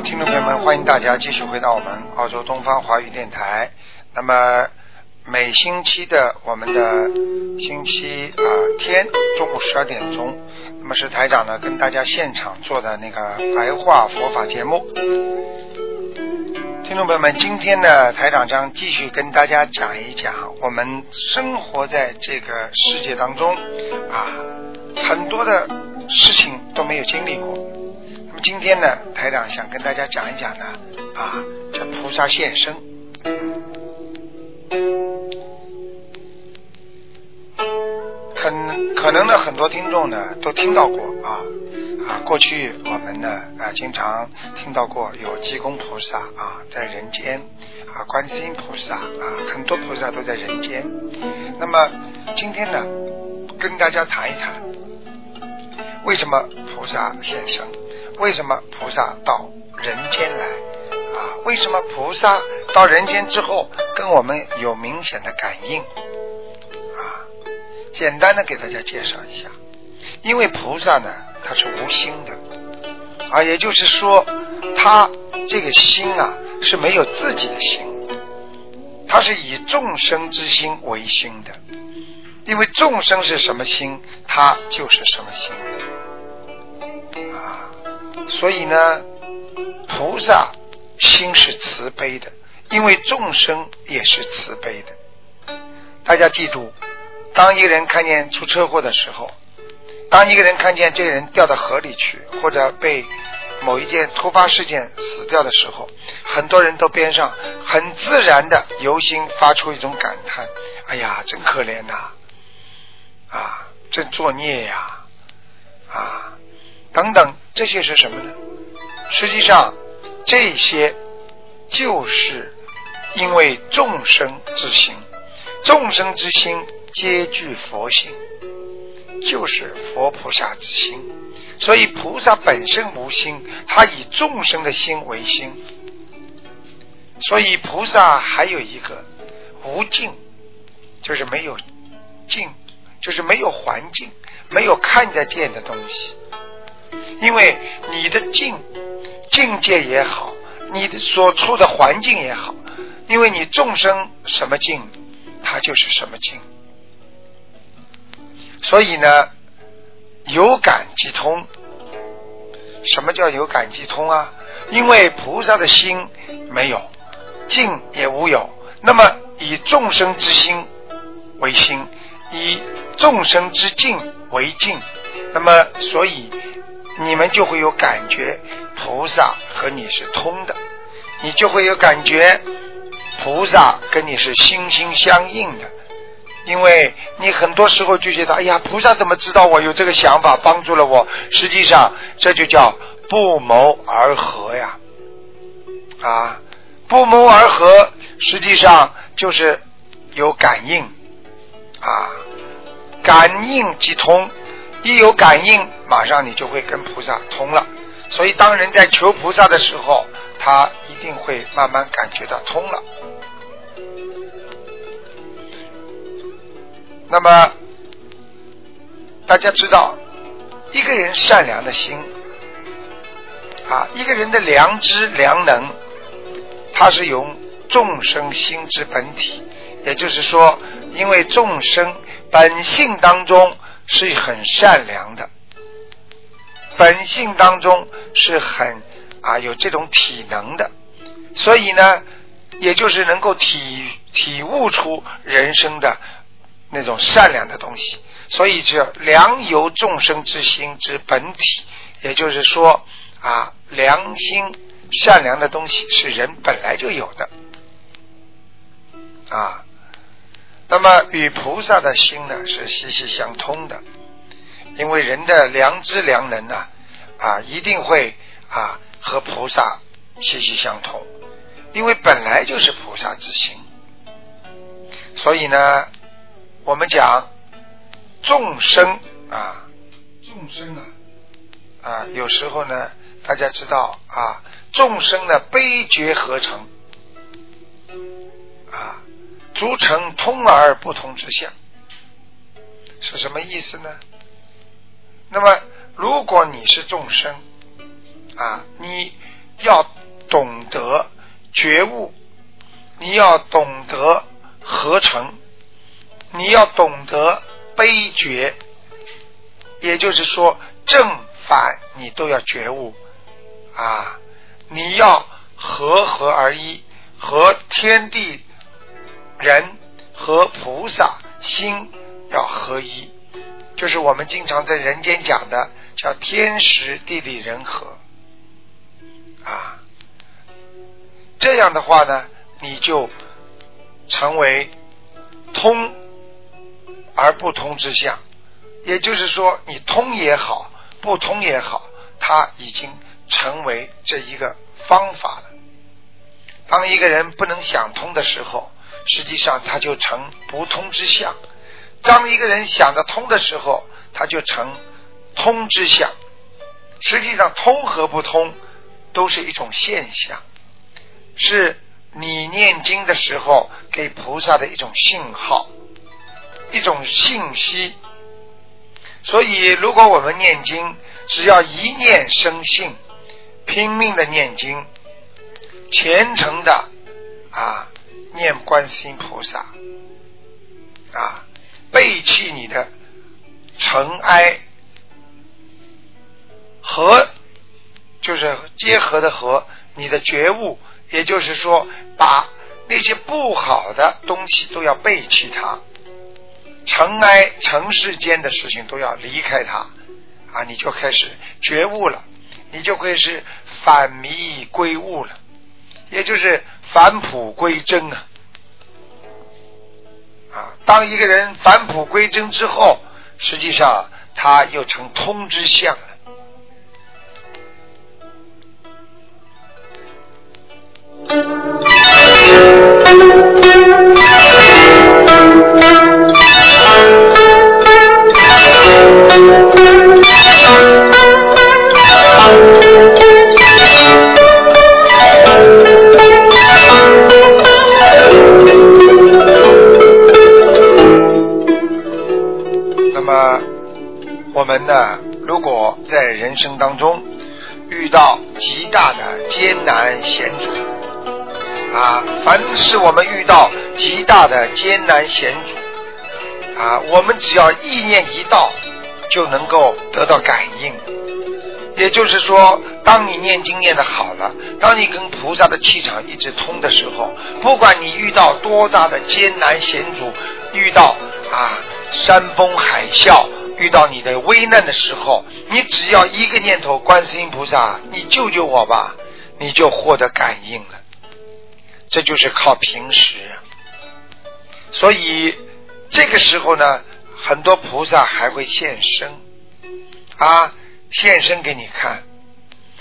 听众朋友们，欢迎大家继续回到我们澳洲东方华语电台。那么每星期的我们的星期啊天中午十二点钟，那么是台长呢跟大家现场做的那个白话佛法节目。听众朋友们，今天呢，台长将继续跟大家讲一讲我们生活在这个世界当中啊，很多的事情都没有经历过。今天呢，台长想跟大家讲一讲呢，啊，叫菩萨现身。很可能呢，很多听众呢都听到过啊啊，过去我们呢啊经常听到过有济公菩萨啊在人间啊，观世音菩萨啊，很多菩萨都在人间。那么今天呢，跟大家谈一谈，为什么菩萨现身？为什么菩萨到人间来？啊，为什么菩萨到人间之后跟我们有明显的感应？啊？简单的给大家介绍一下，因为菩萨呢，他是无心的，啊，也就是说，他这个心啊是没有自己的心，他是以众生之心为心的，因为众生是什么心，他就是什么心，所以呢，菩萨心是慈悲的，因为众生也是慈悲的，大家记住。当一个人看见出车祸的时候，当一个人看见这个人掉到河里去，或者被某一件突发事件死掉的时候，很多人都边上很自然的由心发出一种感叹：“哎呀，真可怜呐，啊，真作孽呀，啊，等等，这些是什么呢？实际上，这些就是因为众生之心，众生之心。皆具佛性，就是佛菩萨之心。所以菩萨本身无心，他以众生的心为心。所以菩萨还有一个无境，就是没有境，就是没有环境，没有看得见的东西。因为你的境境界也好，你的所处的环境也好，因为你众生什么境，它就是什么境。所以呢，有感即通。什么叫有感即通啊？因为菩萨的心没有，境也无有，那么以众生之心为心，以众生之境为境，那么所以你们就会有感觉，菩萨和你是通的，你就会有感觉，菩萨跟你是心心相印的。因为你很多时候就觉得，哎呀，菩萨怎么知道我有这个想法，帮助了我？实际上，这就叫不谋而合呀，啊，不谋而合，实际上就是有感应，啊，感应即通，一有感应，马上你就会跟菩萨通了。所以，当人在求菩萨的时候，他一定会慢慢感觉到通了。那么，大家知道，一个人善良的心啊，一个人的良知良能，它是由众生心之本体，也就是说，因为众生本性当中是很善良的，本性当中是很啊有这种体能的，所以呢，也就是能够体体悟出人生的。那种善良的东西，所以叫良由众生之心之本体，也就是说啊，良心善良的东西是人本来就有的啊。那么与菩萨的心呢是息息相通的，因为人的良知良能呢啊，一定会啊和菩萨息息相通，因为本来就是菩萨之心。所以呢，我们讲众生啊，众生啊，啊，有时候呢，大家知道啊，众生的悲觉合成。啊，足成通而不同之相，是什么意思呢？那么，如果你是众生啊，你要懂得觉悟，你要懂得合成，你要懂得悲觉，也就是说正反你都要觉悟啊，你要和合而一，和天地人和菩萨心要合一。就是我们经常在人间讲的，叫天时地利人和啊。这样的话呢，你就成为通而不通之相。也就是说，你通也好，不通也好，它已经成为这一个方法了。当一个人不能想通的时候，实际上它就成不通之相。当一个人想得通的时候，它就成通之相。实际上，通和不通都是一种现象，是你念经的时候给菩萨的一种信号，一种信息。所以，如果我们念经，只要一念生信，拼命的念经，虔诚的啊念观世音菩萨啊。背弃你的尘埃和，就是结合的和你的觉悟，也就是说，把那些不好的东西都要背弃它，尘埃尘世间的事情都要离开它啊，你就开始觉悟了，你就会是返迷归悟了，也就是返璞归真啊。啊，当一个人返璞归真之后，实际上他又成通之相了。我们遇到极大的艰难险阻啊，我们只要意念一到，就能够得到感应。也就是说，当你念经念的好了，当你跟菩萨的气场一直通的时候，不管你遇到多大的艰难险阻，遇到啊山崩海啸。遇到你的危难的时候，你只要一个念头，观世音菩萨，你救救我吧，你就获得感应了。这就是靠平时。所以这个时候呢，很多菩萨还会现身啊，现身给你看。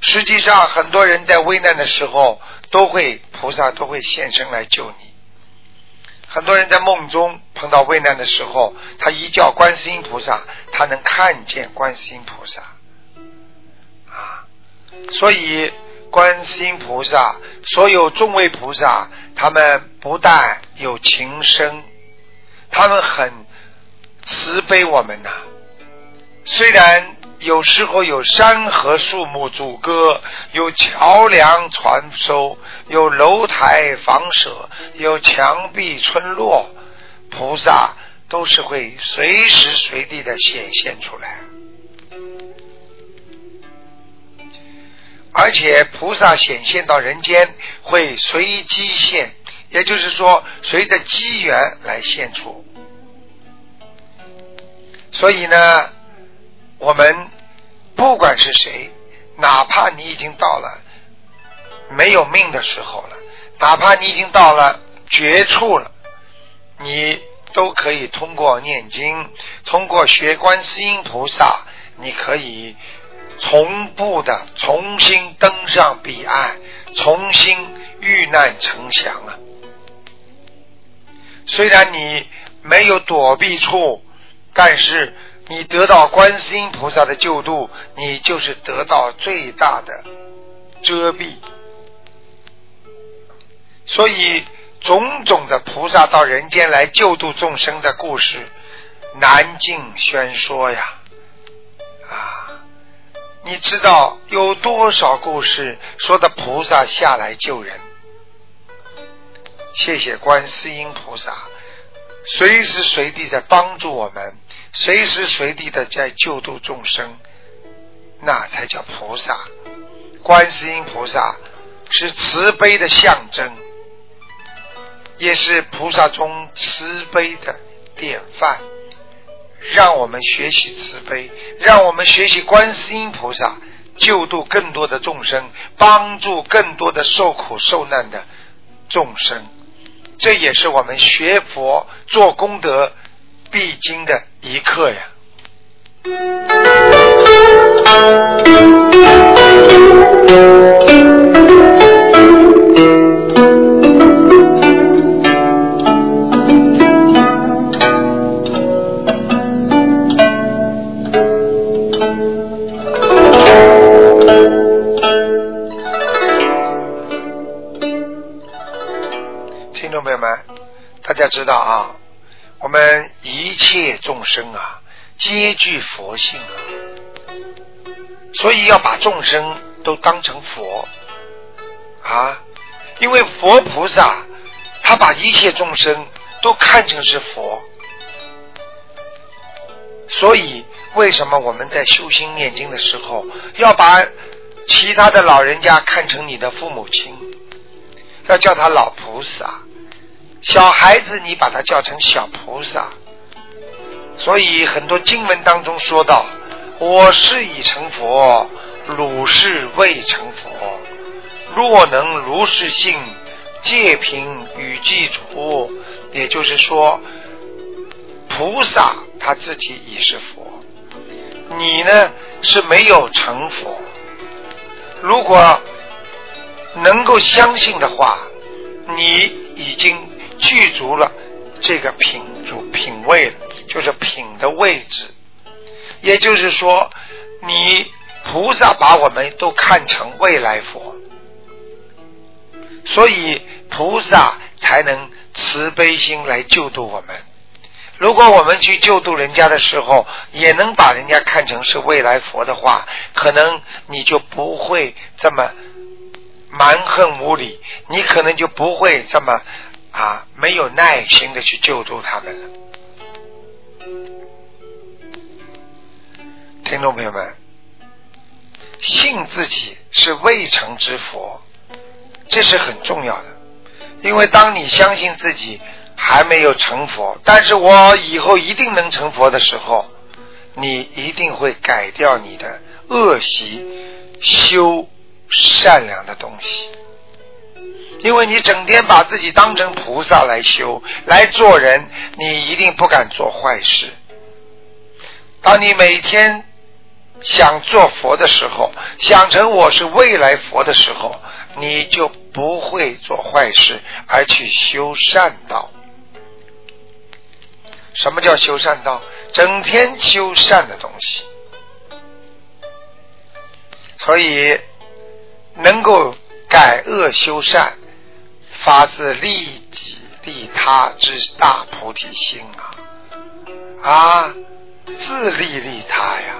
实际上，很多人在危难的时候，都会菩萨都会现身来救你。很多人在梦中碰到危难的时候，他一叫观世音菩萨，他能看见观世音菩萨啊。所以观世音菩萨，所有众位菩萨，他们不但有情深，他们很慈悲我们呐。虽然。有时候有山河树木阻隔，有桥梁传收，有楼台房舍，有墙壁村落，菩萨都是会随时随地的显现出来。而且菩萨显现到人间会随机现，也就是说随着机缘来现出。所以呢。我们不管是谁，哪怕你已经到了没有命的时候了，哪怕你已经到了绝处了，你都可以通过念经，通过学观世音菩萨，你可以从步的重新登上彼岸，重新遇难成祥啊！虽然你没有躲避处，但是你得到观世音菩萨的救度，你就是得到最大的遮蔽。所以，种种的菩萨到人间来救度众生的故事，难尽宣说呀！你知道有多少故事说的菩萨下来救人？谢谢观世音菩萨，随时随地在帮助我们，随时随地的在救度众生，那才叫菩萨。观世音菩萨是慈悲的象征。也是菩萨中慈悲的典范，让我们学习慈悲，让我们学习观世音菩萨，救度更多的众生，帮助更多的受苦受难的众生。这也是我们学佛做功德必经的一课呀。大家知道啊，我们一切众生啊，皆具佛性啊，所以要把众生都当成佛啊，因为佛菩萨他把一切众生都看成是佛，所以为什么我们在修心念经的时候，要把其他的老人家看成你的父母亲，要叫他老菩萨。小孩子，你把他叫成小菩萨，所以很多经文当中说到：“我是已成佛，汝是未成佛。若能如是信，戒凭与具足。”也就是说，菩萨他自己已是佛，你呢是没有成佛。如果能够相信的话，足了这个品主品位，就是品的位置。也就是说，你菩萨把我们都看成未来佛，所以菩萨才能慈悲心来救度我们。如果我们去救度人家的时候，也能把人家看成是未来佛的话，可能你就不会这么蛮横无理，你可能就不会这么。啊，没有耐心的去救助他们了。听众朋友们，信自己是未成之佛，这是很重要的。因为当你相信自己还没有成佛，但是我以后一定能成佛的时候，你一定会改掉你的恶习，修善良的东西。因为你整天把自己当成菩萨来修来做人，你一定不敢做坏事。当你每天想做佛的时候，想成我是未来佛的时候，你就不会做坏事，而去修善道。什么叫修善道？整天修善的东西。所以能够改恶修善。发自利己利他之大菩提心啊啊，自利利他呀！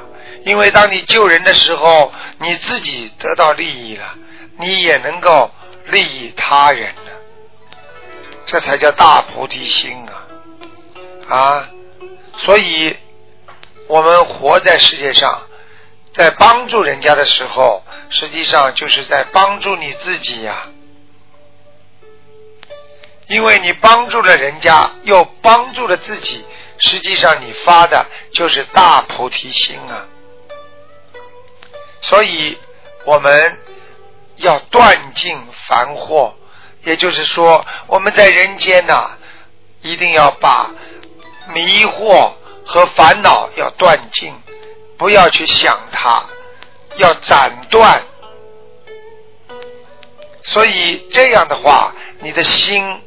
因为当你救人的时候，你自己得到利益了，你也能够利益他人了，这才叫大菩提心啊啊！所以，我们活在世界上，在帮助人家的时候，实际上就是在帮助你自己呀。因为你帮助了人家，又帮助了自己，实际上你发的就是大菩提心啊！所以我们要断尽烦祸，也就是说，我们在人间呐，一定要把迷惑和烦恼要断尽，不要去想它，要斩断。所以这样的话，你的心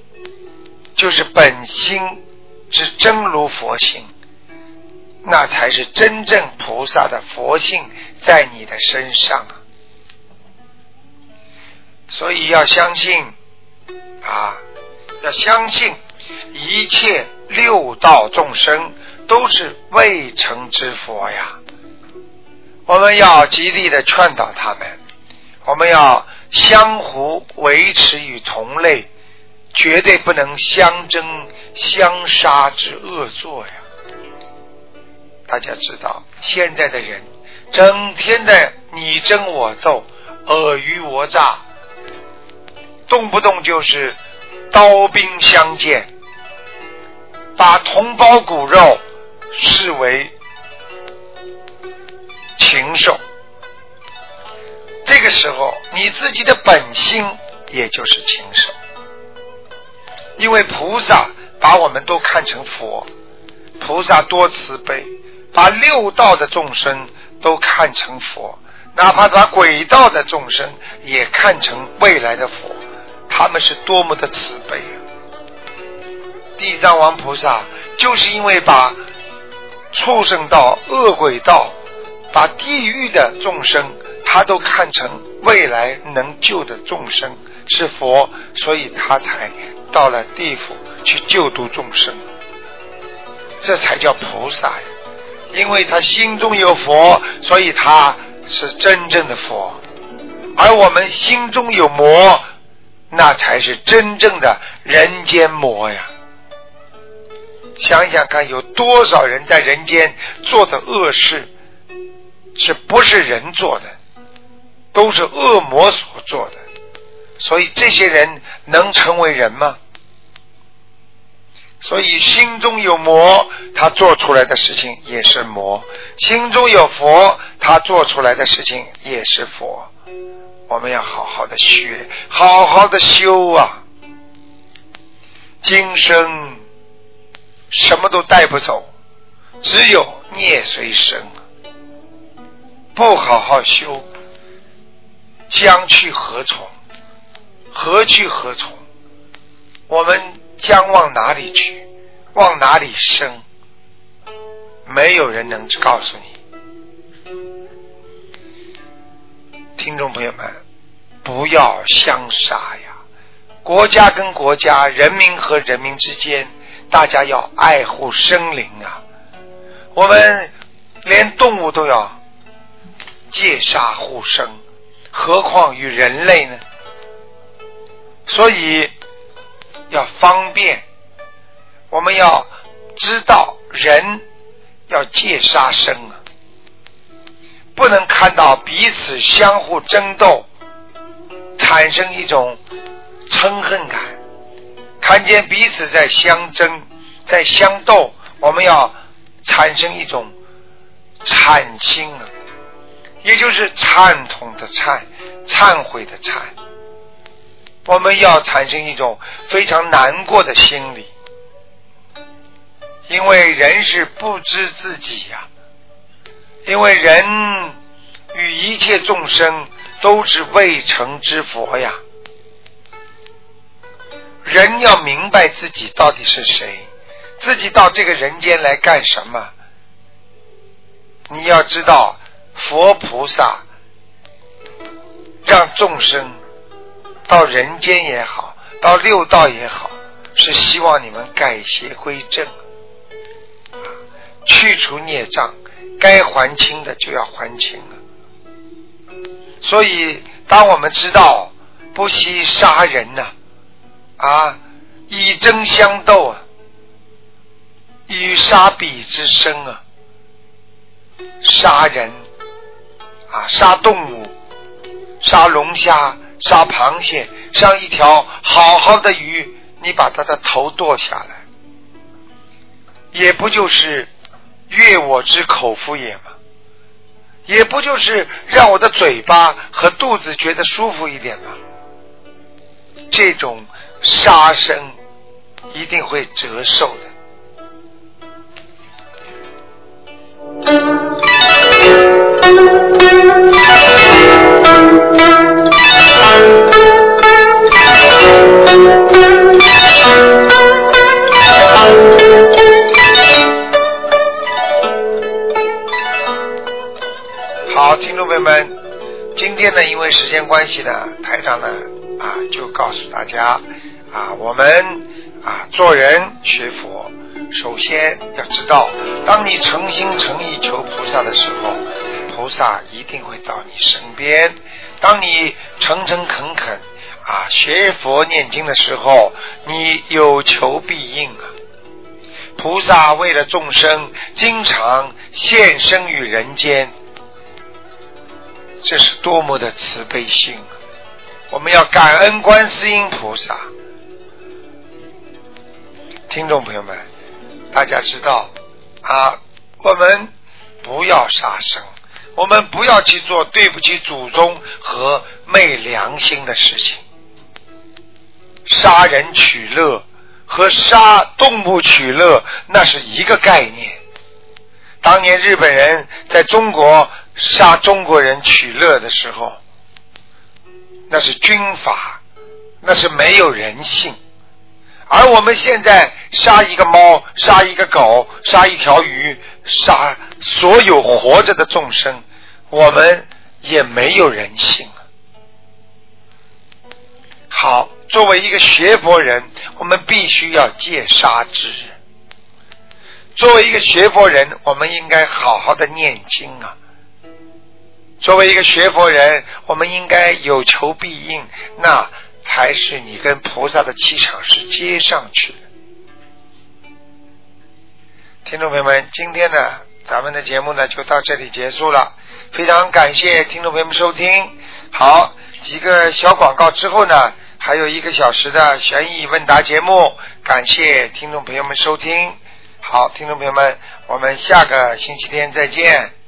就是本心之真如佛性，那才是真正菩萨的佛性在你的身上啊。所以要相信啊，要相信一切六道众生都是未成之佛呀。我们要极力的劝导他们，我们要相互维持与同类，绝对不能相争相杀之恶作呀。大家知道，现在的人整天的你争我斗、尔虞我诈，动不动就是刀兵相见，把同胞骨肉视为。禽兽，这个时候你自己的本心也就是禽兽，因为菩萨把我们都看成佛，菩萨多慈悲，把六道的众生都看成佛，哪怕把鬼道的众生也看成未来的佛，他们是多么的慈悲啊！地藏王菩萨就是因为把畜生道、恶鬼道。把地狱的众生，他都看成未来能救的众生是佛，所以他才到了地府去救度众生，这才叫菩萨呀！因为他心中有佛，所以他是真正的佛，而我们心中有魔，那才是真正的人间魔呀！想想看，有多少人在人间做的恶事？是不是人做的，都是恶魔所做的，所以这些人能成为人吗？所以心中有魔，他做出来的事情也是魔；心中有佛，他做出来的事情也是佛。我们要好好的学，好好的修啊！今生什么都带不走，只有孽随身。不好好修，将去何从？何去何从？我们将往哪里去？往哪里生？没有人能告诉你。听众朋友们，不要相杀呀！国家跟国家，人民和人民之间，大家要爱护生灵啊！我们连动物都要。戒杀护生，何况于人类呢？所以要方便，我们要知道人要戒杀生啊，不能看到彼此相互争斗，产生一种嗔恨感，看见彼此在相争、在相斗，我们要产生一种惨心啊。也就是忏痛的忏，忏悔的忏，我们要产生一种非常难过的心理，因为人是不知自己呀，因为人与一切众生都是未成之佛呀，人要明白自己到底是谁，自己到这个人间来干什么，你要知道。佛菩萨让众生到人间也好，到六道也好，是希望你们改邪归正，啊，去除孽障，该还清的就要还清了。所以，当我们知道不惜杀人呐，啊，以争相斗啊，以杀彼之生啊，杀人。啊，杀动物，杀龙虾，杀螃蟹，杀一条好好的鱼，你把它的头剁下来，也不就是悦我之口腹也吗？也不就是让我的嘴巴和肚子觉得舒服一点吗？这种杀生一定会折寿的。们，今天呢，因为时间关系呢，台长呢啊就告诉大家啊，我们啊做人学佛，首先要知道，当你诚心诚意求菩萨的时候，菩萨一定会到你身边；当你诚诚恳恳啊学佛念经的时候，你有求必应啊。菩萨为了众生，经常现身于人间。这是多么的慈悲心啊！我们要感恩观世音菩萨。听众朋友们，大家知道啊，我们不要杀生，我们不要去做对不起祖宗和昧良心的事情。杀人取乐和杀动物取乐那是一个概念。当年日本人在中国。杀中国人取乐的时候，那是军阀，那是没有人性。而我们现在杀一个猫，杀一个狗，杀一条鱼，杀所有活着的众生，我们也没有人性啊好，作为一个学佛人，我们必须要戒杀之。作为一个学佛人，我们应该好好的念经啊。作为一个学佛人，我们应该有求必应，那才是你跟菩萨的气场是接上去的。听众朋友们，今天呢，咱们的节目呢就到这里结束了，非常感谢听众朋友们收听。好，几个小广告之后呢，还有一个小时的悬疑问答节目，感谢听众朋友们收听。好，听众朋友们，我们下个星期天再见。